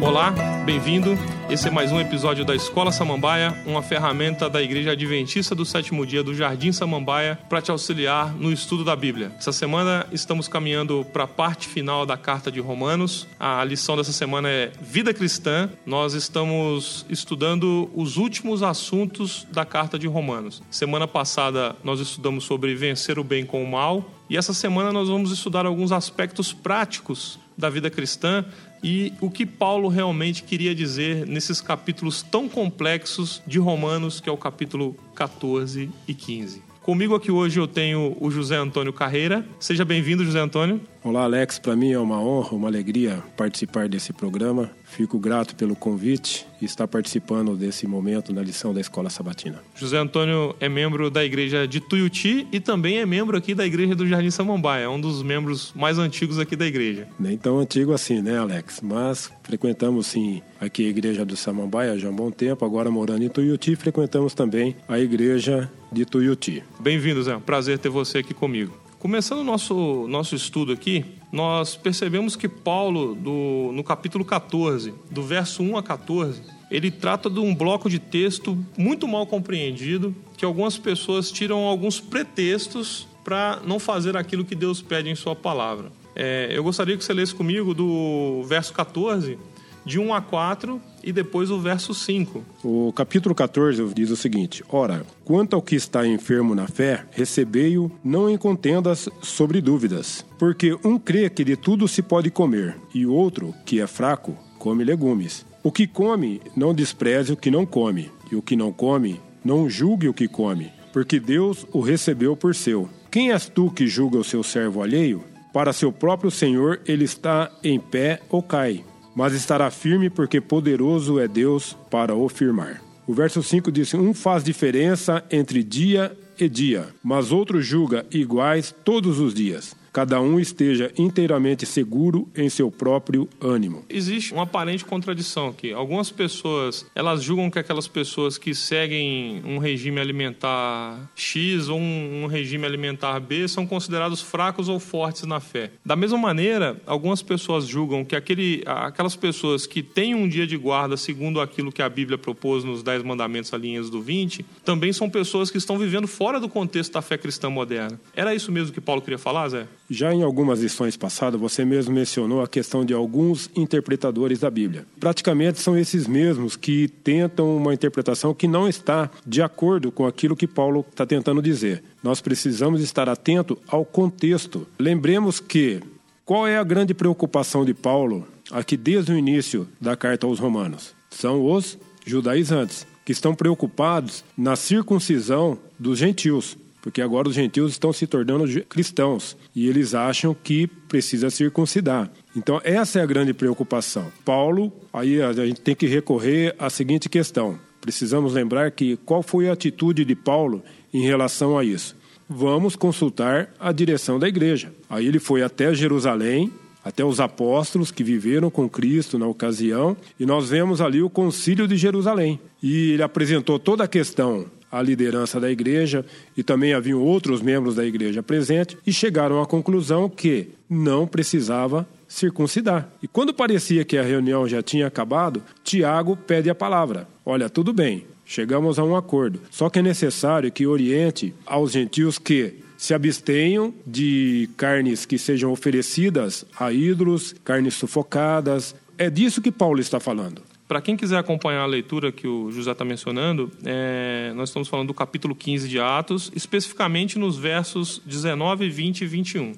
Olá, bem-vindo. Esse é mais um episódio da Escola Samambaia, uma ferramenta da Igreja Adventista do Sétimo Dia do Jardim Samambaia para te auxiliar no estudo da Bíblia. Essa semana estamos caminhando para a parte final da carta de Romanos. A lição dessa semana é Vida Cristã. Nós estamos estudando os últimos assuntos da carta de Romanos. Semana passada nós estudamos sobre vencer o bem com o mal. E essa semana nós vamos estudar alguns aspectos práticos da vida cristã e o que Paulo realmente queria dizer nesses capítulos tão complexos de Romanos, que é o capítulo 14 e 15. Comigo aqui hoje eu tenho o José Antônio Carreira. Seja bem-vindo, José Antônio. Olá, Alex. Para mim é uma honra, uma alegria participar desse programa. Fico grato pelo convite e estar participando desse momento na lição da Escola Sabatina. José Antônio é membro da igreja de Tuiuti e também é membro aqui da igreja do Jardim Samambaia, é um dos membros mais antigos aqui da igreja. Nem tão antigo assim, né, Alex? Mas frequentamos sim aqui a igreja do Samambaia já há um bom tempo, agora morando em Tuiuti, frequentamos também a igreja de Tuiuti. Bem-vindo, Zé. Prazer ter você aqui comigo. Começando o nosso, nosso estudo aqui, nós percebemos que Paulo, do, no capítulo 14, do verso 1 a 14, ele trata de um bloco de texto muito mal compreendido, que algumas pessoas tiram alguns pretextos para não fazer aquilo que Deus pede em Sua palavra. É, eu gostaria que você lesse comigo do verso 14 de 1 a 4 e depois o verso 5. O capítulo 14 diz o seguinte: Ora, quanto ao que está enfermo na fé, recebei-o, não em contendas sobre dúvidas. Porque um crê que de tudo se pode comer, e outro, que é fraco, come legumes. O que come, não despreze o que não come, e o que não come, não julgue o que come, porque Deus o recebeu por seu. Quem és tu que julga o seu servo alheio? Para seu próprio Senhor ele está em pé ou cai mas estará firme porque poderoso é Deus para o firmar. O verso 5 diz: Um faz diferença entre dia e dia, mas outro julga iguais todos os dias cada um esteja inteiramente seguro em seu próprio ânimo. Existe uma aparente contradição aqui. Algumas pessoas, elas julgam que aquelas pessoas que seguem um regime alimentar X ou um, um regime alimentar B são considerados fracos ou fortes na fé. Da mesma maneira, algumas pessoas julgam que aquele, aquelas pessoas que têm um dia de guarda segundo aquilo que a Bíblia propôs nos Dez Mandamentos, a linhas do 20, também são pessoas que estão vivendo fora do contexto da fé cristã moderna. Era isso mesmo que Paulo queria falar, Zé? Já em algumas lições passadas, você mesmo mencionou a questão de alguns interpretadores da Bíblia. Praticamente são esses mesmos que tentam uma interpretação que não está de acordo com aquilo que Paulo está tentando dizer. Nós precisamos estar atento ao contexto. Lembremos que qual é a grande preocupação de Paulo aqui desde o início da carta aos Romanos? São os judaizantes, que estão preocupados na circuncisão dos gentios porque agora os gentios estão se tornando cristãos e eles acham que precisa circuncidar. Então, essa é a grande preocupação. Paulo, aí a gente tem que recorrer à seguinte questão. Precisamos lembrar que qual foi a atitude de Paulo em relação a isso? Vamos consultar a direção da igreja. Aí ele foi até Jerusalém, até os apóstolos que viveram com Cristo na ocasião, e nós vemos ali o concílio de Jerusalém. E ele apresentou toda a questão a liderança da igreja e também haviam outros membros da igreja presentes e chegaram à conclusão que não precisava circuncidar. E quando parecia que a reunião já tinha acabado, Tiago pede a palavra. Olha, tudo bem, chegamos a um acordo. Só que é necessário que oriente aos gentios que se abstenham de carnes que sejam oferecidas a ídolos, carnes sufocadas. É disso que Paulo está falando. Para quem quiser acompanhar a leitura que o José está mencionando, é, nós estamos falando do capítulo 15 de Atos, especificamente nos versos 19, 20 e 21.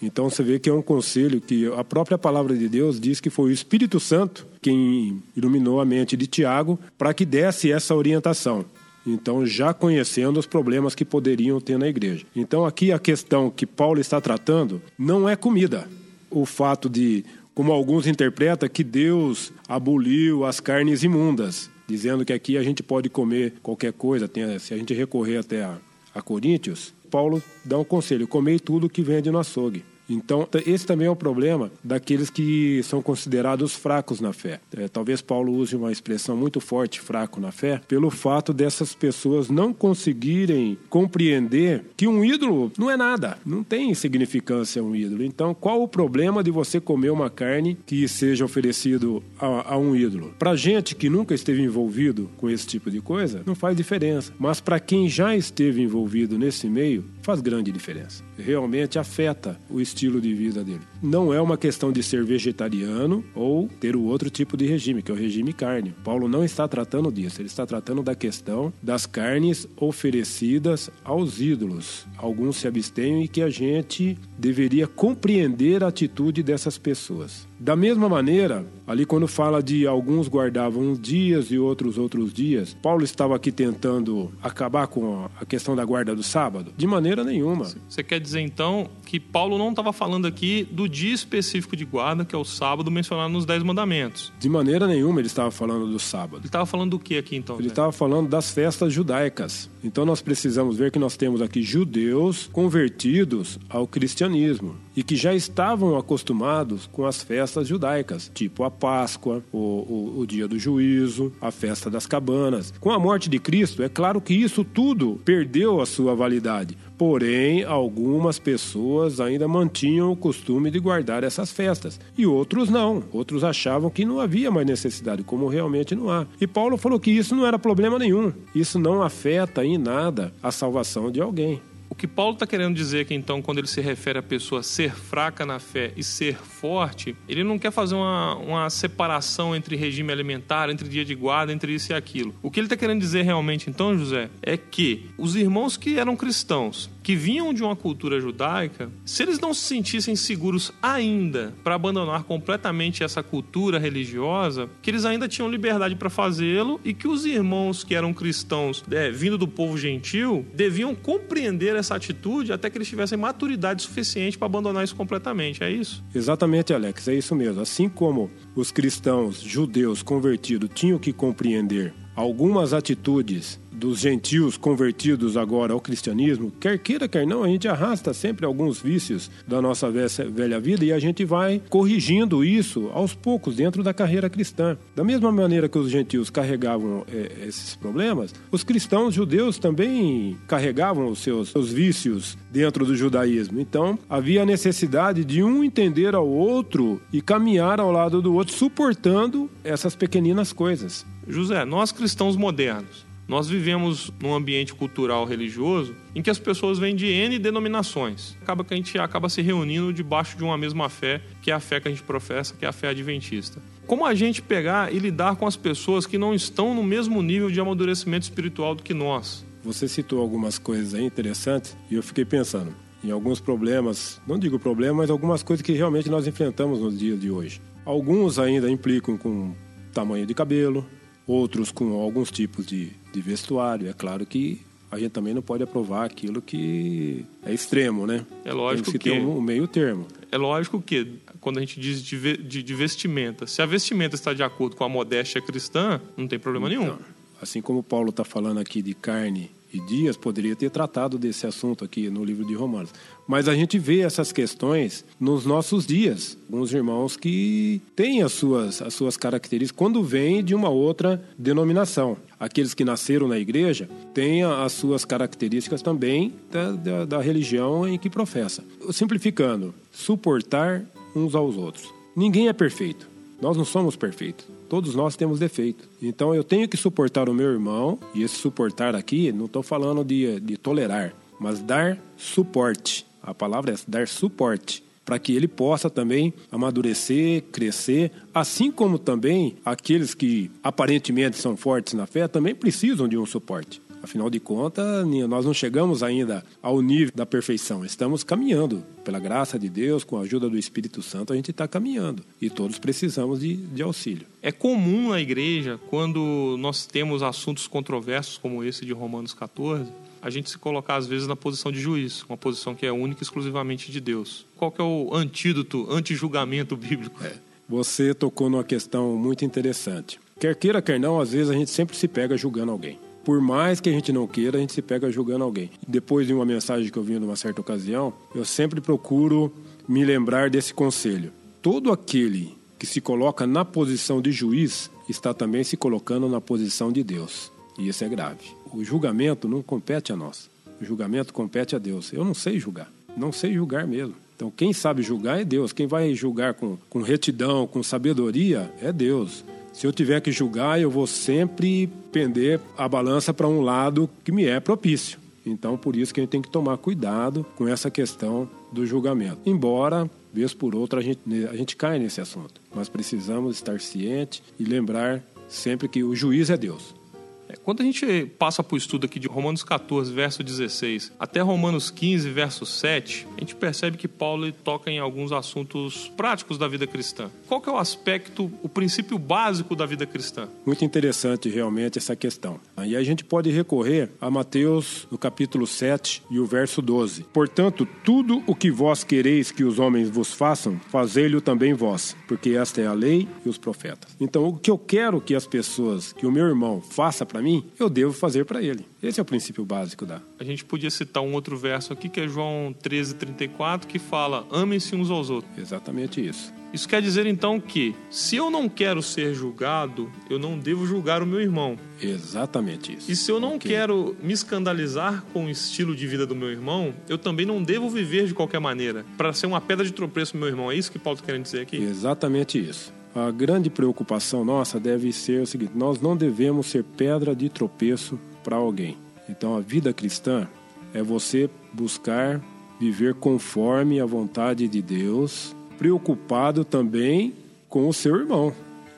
Então você vê que é um conselho que a própria palavra de Deus diz que foi o Espírito Santo quem iluminou a mente de Tiago para que desse essa orientação. Então, já conhecendo os problemas que poderiam ter na igreja. Então, aqui a questão que Paulo está tratando não é comida. O fato de como alguns interpretam, que Deus aboliu as carnes imundas, dizendo que aqui a gente pode comer qualquer coisa, se a gente recorrer até a, a Coríntios, Paulo dá um conselho: comei tudo que vende no açougue. Então, esse também é o problema daqueles que são considerados fracos na fé. É, talvez Paulo use uma expressão muito forte, fraco na fé, pelo fato dessas pessoas não conseguirem compreender que um ídolo não é nada, não tem significância um ídolo. Então, qual o problema de você comer uma carne que seja oferecido a, a um ídolo? Para gente que nunca esteve envolvido com esse tipo de coisa, não faz diferença. Mas para quem já esteve envolvido nesse meio, faz grande diferença. Realmente afeta o estilo de vida dele. Não é uma questão de ser vegetariano ou ter o outro tipo de regime, que é o regime carne. Paulo não está tratando disso, ele está tratando da questão das carnes oferecidas aos ídolos. Alguns se abstêm e que a gente deveria compreender a atitude dessas pessoas. Da mesma maneira, ali quando fala de alguns guardavam uns dias e outros outros dias, Paulo estava aqui tentando acabar com a questão da guarda do sábado? De maneira nenhuma. Você quer dizer então que Paulo não estava falando aqui do dia específico de guarda, que é o sábado mencionado nos Dez Mandamentos? De maneira nenhuma ele estava falando do sábado. Ele estava falando do que aqui então? Ele estava falando das festas judaicas. Então nós precisamos ver que nós temos aqui judeus convertidos ao cristianismo e que já estavam acostumados com as festas judaicas, tipo a Páscoa, o, o, o, dia do juízo, a festa das cabanas. Com a morte de Cristo, é claro que isso tudo perdeu a sua validade. Porém, algumas pessoas ainda mantinham o costume de guardar essas festas e outros não. Outros achavam que não havia mais necessidade, como realmente não há. E Paulo falou que isso não era problema nenhum. Isso não afeta em nada a salvação de alguém. O que Paulo está querendo dizer que então, quando ele se refere à pessoa ser fraca na fé e ser forte, ele não quer fazer uma, uma separação entre regime alimentar, entre dia de guarda, entre isso e aquilo. O que ele está querendo dizer realmente, então, José, é que os irmãos que eram cristãos, que vinham de uma cultura judaica, se eles não se sentissem seguros ainda para abandonar completamente essa cultura religiosa, que eles ainda tinham liberdade para fazê-lo e que os irmãos que eram cristãos, é, vindo do povo gentil, deviam compreender essa atitude até que eles tivessem maturidade suficiente para abandonar isso completamente. É isso? Exatamente, Alex, é isso mesmo. Assim como os cristãos judeus convertidos tinham que compreender algumas atitudes dos gentios convertidos agora ao cristianismo, quer queira, quer não, a gente arrasta sempre alguns vícios da nossa velha vida e a gente vai corrigindo isso aos poucos dentro da carreira cristã. Da mesma maneira que os gentios carregavam é, esses problemas, os cristãos judeus também carregavam os seus, seus vícios dentro do judaísmo. Então, havia a necessidade de um entender ao outro e caminhar ao lado do outro, suportando essas pequeninas coisas. José, nós cristãos modernos, nós vivemos num ambiente cultural religioso em que as pessoas vêm de N denominações. Acaba que a gente acaba se reunindo debaixo de uma mesma fé, que é a fé que a gente professa, que é a fé adventista. Como a gente pegar e lidar com as pessoas que não estão no mesmo nível de amadurecimento espiritual do que nós? Você citou algumas coisas aí interessantes e eu fiquei pensando em alguns problemas, não digo problemas, mas algumas coisas que realmente nós enfrentamos nos dias de hoje. Alguns ainda implicam com tamanho de cabelo, outros com alguns tipos de, de vestuário. É claro que a gente também não pode aprovar aquilo que é extremo, né? É lógico Tem que, que ter um, um, meio termo. É lógico que quando a gente diz de, de, de, vestimenta, se a vestimenta está de acordo com a modéstia cristã, não tem problema nenhum. Então, assim como Paulo está falando aqui de carne dias, poderia ter tratado desse assunto aqui no livro de Romanos. Mas a gente vê essas questões nos nossos dias. Alguns irmãos que têm as suas, as suas características quando vêm de uma outra denominação. Aqueles que nasceram na igreja têm as suas características também da, da, da religião em que professa. Simplificando, suportar uns aos outros. Ninguém é perfeito. Nós não somos perfeitos. Todos nós temos defeito. Então eu tenho que suportar o meu irmão, e esse suportar aqui, não estou falando de, de tolerar, mas dar suporte. A palavra é dar suporte para que ele possa também amadurecer, crescer, assim como também aqueles que aparentemente são fortes na fé também precisam de um suporte. Afinal de contas, nós não chegamos ainda ao nível da perfeição. Estamos caminhando. Pela graça de Deus, com a ajuda do Espírito Santo, a gente está caminhando. E todos precisamos de, de auxílio. É comum na igreja, quando nós temos assuntos controversos como esse de Romanos 14, a gente se colocar às vezes na posição de juiz, uma posição que é única e exclusivamente de Deus. Qual que é o antídoto, anti-julgamento bíblico? É. Você tocou numa questão muito interessante. Quer queira, quer não, às vezes a gente sempre se pega julgando alguém por mais que a gente não queira, a gente se pega julgando alguém. Depois de uma mensagem que eu vi numa certa ocasião, eu sempre procuro me lembrar desse conselho. Todo aquele que se coloca na posição de juiz está também se colocando na posição de Deus. E isso é grave. O julgamento não compete a nós. O julgamento compete a Deus. Eu não sei julgar. Não sei julgar mesmo. Então, quem sabe julgar é Deus. Quem vai julgar com, com retidão, com sabedoria, é Deus. Se eu tiver que julgar, eu vou sempre pender a balança para um lado que me é propício. Então, por isso que a gente tem que tomar cuidado com essa questão do julgamento. Embora, vez por outra, a gente, a gente cai nesse assunto. Mas precisamos estar ciente e lembrar sempre que o juiz é Deus. Quando a gente passa para o estudo aqui de Romanos 14, verso 16, até Romanos 15, verso 7, a gente percebe que Paulo toca em alguns assuntos práticos da vida cristã. Qual que é o aspecto, o princípio básico da vida cristã? Muito interessante realmente essa questão. E a gente pode recorrer a Mateus, no capítulo 7 e o verso 12. Portanto, tudo o que vós quereis que os homens vos façam, fazei-lhe também vós, porque esta é a lei e os profetas. Então, o que eu quero que as pessoas, que o meu irmão faça para mim, eu devo fazer para ele. Esse é o princípio básico da. A gente podia citar um outro verso aqui que é João 13:34 que fala: "Amem-se uns aos outros". Exatamente isso. Isso quer dizer então que, se eu não quero ser julgado, eu não devo julgar o meu irmão. Exatamente isso. E se eu não okay. quero me escandalizar com o estilo de vida do meu irmão, eu também não devo viver de qualquer maneira, para ser uma pedra de tropeço pro meu irmão. É isso que Paulo está querendo dizer aqui? Exatamente isso a grande preocupação nossa deve ser o seguinte: nós não devemos ser pedra de tropeço para alguém. Então, a vida cristã é você buscar viver conforme a vontade de Deus, preocupado também com o seu irmão.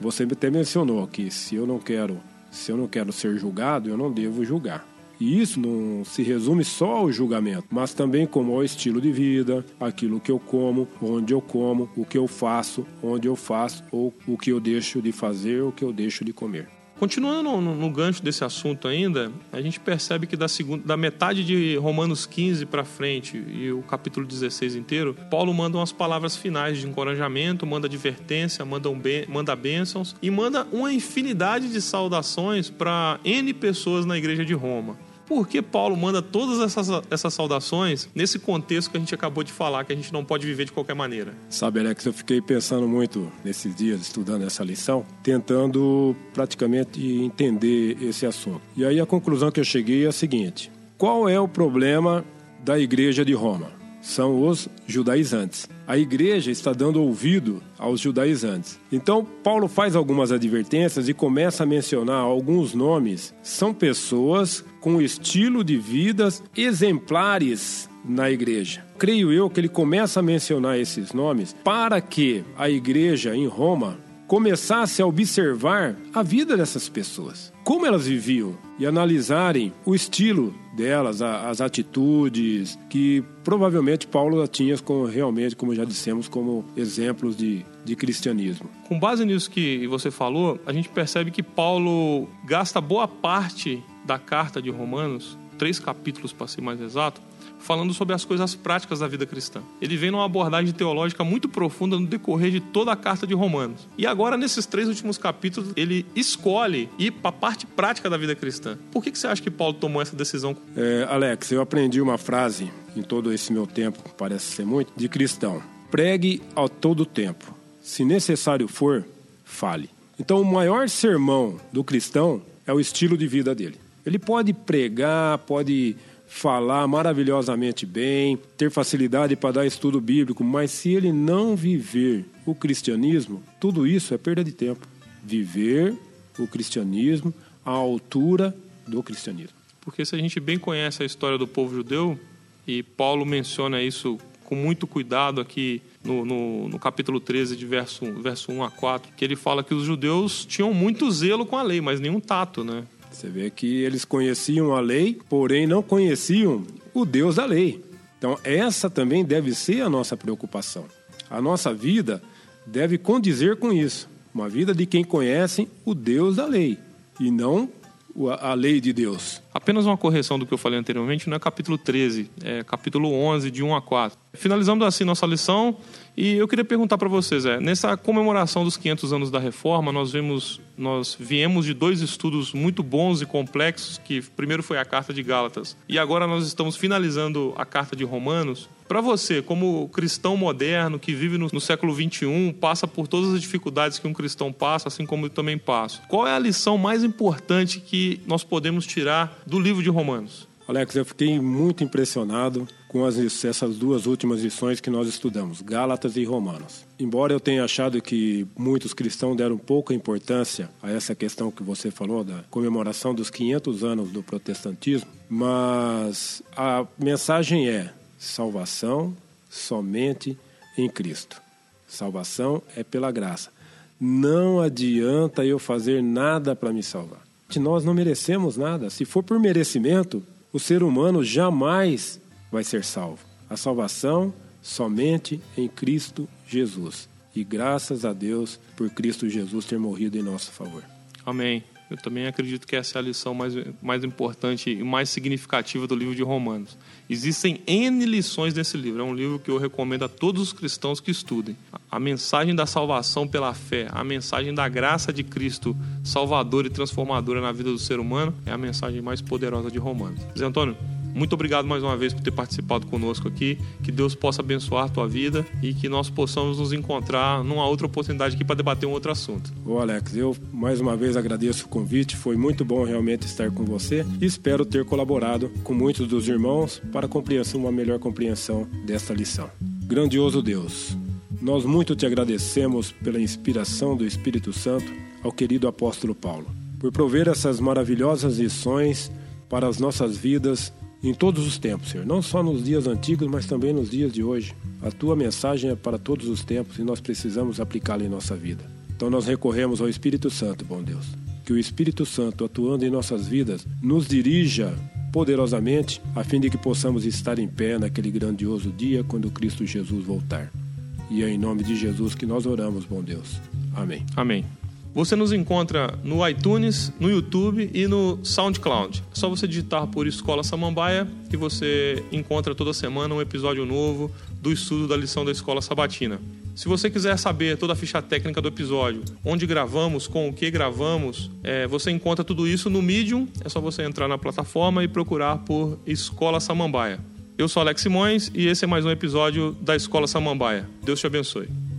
Você até mencionou que se eu não quero, se eu não quero ser julgado, eu não devo julgar. E isso não se resume só ao julgamento, mas também como ao estilo de vida, aquilo que eu como, onde eu como, o que eu faço, onde eu faço, ou o que eu deixo de fazer, o que eu deixo de comer. Continuando no, no, gancho desse assunto ainda, a gente percebe que da, segunda, da metade de Romanos 15 para frente e o capítulo 16 inteiro, Paulo manda umas palavras finais de encorajamento, manda advertência, manda, um manda bênçãos e manda uma infinidade de saudações para N pessoas na igreja de Roma por que Paulo manda todas essas, essas saudações nesse contexto que a gente acabou de falar, que a gente não pode viver de qualquer maneira? Sabe, Alex, eu fiquei pensando muito nesses dias, estudando essa lição, tentando praticamente entender esse assunto. E aí a conclusão que eu cheguei é a seguinte: qual é o problema da igreja de Roma? São os judaizantes a igreja está dando ouvido aos judaizantes. Então, Paulo faz algumas advertências e começa a mencionar alguns nomes. São pessoas com estilo de vidas exemplares na igreja. Creio eu que ele começa a mencionar esses nomes para que a igreja em Roma começasse a observar a vida dessas pessoas, como elas viviam e analisarem o estilo delas, as atitudes que provavelmente Paulo tinha como, realmente, como já dissemos, como exemplos de, de cristianismo. Com base nisso que você falou, a gente percebe que Paulo gasta boa parte da carta de Romanos, três capítulos para ser mais exato, falando sobre as coisas práticas da vida cristã. Ele vem numa abordagem teológica muito profunda no decorrer de toda a carta de Romanos. E agora, nesses três últimos capítulos, ele escolhe ir para a parte prática da vida cristã. Por que, que você acha que Paulo tomou essa decisão? É, Alex, eu aprendi uma frase em todo esse meu tempo, parece ser muito, de cristão. Pregue ao todo tempo. Se necessário for, fale. Então, o maior sermão do cristão é o estilo de vida dele. Ele pode pregar, pode falar maravilhosamente bem, ter facilidade para dar estudo bíblico, mas se ele não viver o cristianismo, tudo isso é perda de tempo. Viver o cristianismo à altura do cristianismo. Porque se a gente bem conhece a história do povo judeu, e Paulo menciona isso com muito cuidado aqui no, no, no, capítulo 13, de verso, verso 1 a 4, que ele fala que os judeus tinham muito zelo com a lei, mas nenhum tato, né? Você vê que eles conheciam a lei, porém não conheciam o Deus da lei. Então, essa também deve ser a nossa preocupação. A nossa vida deve condizer com isso. Uma vida de quem conhece o Deus da lei e não a lei de Deus. Apenas uma correção do que eu falei anteriormente, não é capítulo 13, é capítulo 11, de 1 a 4. Finalizando assim nossa lição, e eu queria perguntar para vocês, é, nessa comemoração dos 500 anos da Reforma, nós vimos, nós viemos de dois estudos muito bons e complexos, que primeiro foi a Carta de Gálatas, e agora nós estamos finalizando a Carta de Romanos. Para você, como cristão moderno que vive no, no século 21, passa por todas as dificuldades que um cristão passa, assim como eu também passo. Qual é a lição mais importante que nós podemos tirar do livro de Romanos? Alex, eu fiquei muito impressionado com as, essas duas últimas lições que nós estudamos, Gálatas e Romanos. Embora eu tenha achado que muitos cristãos deram pouca importância a essa questão que você falou, da comemoração dos 500 anos do protestantismo, mas a mensagem é: salvação somente em Cristo. Salvação é pela graça. Não adianta eu fazer nada para me salvar. Nós não merecemos nada. Se for por merecimento, o ser humano jamais vai ser salvo. A salvação somente em Cristo Jesus. E graças a Deus por Cristo Jesus ter morrido em nosso favor. Amém. Eu também acredito que essa é a lição mais, mais importante e mais significativa do livro de Romanos. Existem N lições nesse livro. É um livro que eu recomendo a todos os cristãos que estudem. A mensagem da salvação pela fé, a mensagem da graça de Cristo, salvadora e transformadora na vida do ser humano, é a mensagem mais poderosa de Romanos. Zé Antônio, muito obrigado mais uma vez por ter participado conosco aqui. Que Deus possa abençoar a tua vida e que nós possamos nos encontrar numa outra oportunidade aqui para debater um outro assunto. Ô Alex, eu mais uma vez agradeço o convite. Foi muito bom realmente estar com você e espero ter colaborado com muitos dos irmãos para compreensão, uma melhor compreensão desta lição. Grandioso Deus, nós muito te agradecemos pela inspiração do Espírito Santo ao querido apóstolo Paulo, por prover essas maravilhosas lições para as nossas vidas em todos os tempos, Senhor. Não só nos dias antigos, mas também nos dias de hoje. A tua mensagem é para todos os tempos e nós precisamos aplicá-la em nossa vida. Então nós recorremos ao Espírito Santo, bom Deus. Que o Espírito Santo, atuando em nossas vidas, nos dirija poderosamente, a fim de que possamos estar em pé naquele grandioso dia quando Cristo Jesus voltar. E é em nome de Jesus que nós oramos, bom Deus. Amém. Amém. Você nos encontra no iTunes, no YouTube e no SoundCloud. É só você digitar por Escola Samambaia que você encontra toda semana um episódio novo do estudo da lição da Escola Sabatina. Se você quiser saber toda a ficha técnica do episódio, onde gravamos, com o que gravamos, é, você encontra tudo isso no Medium. É só você entrar na plataforma e procurar por Escola Samambaia. Eu sou Alex Simões e esse é mais um episódio da Escola Samambaia. Deus te abençoe.